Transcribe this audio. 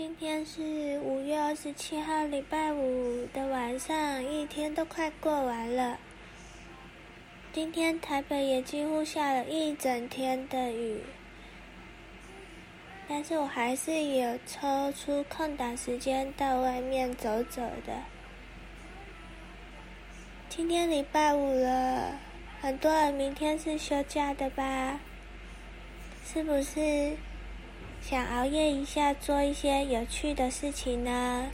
今天是五月二十七号，礼拜五的晚上，一天都快过完了。今天台北也几乎下了一整天的雨，但是我还是有抽出空档时间到外面走走的。今天礼拜五了，很多人明天是休假的吧？是不是？想熬夜一下，做一些有趣的事情呢。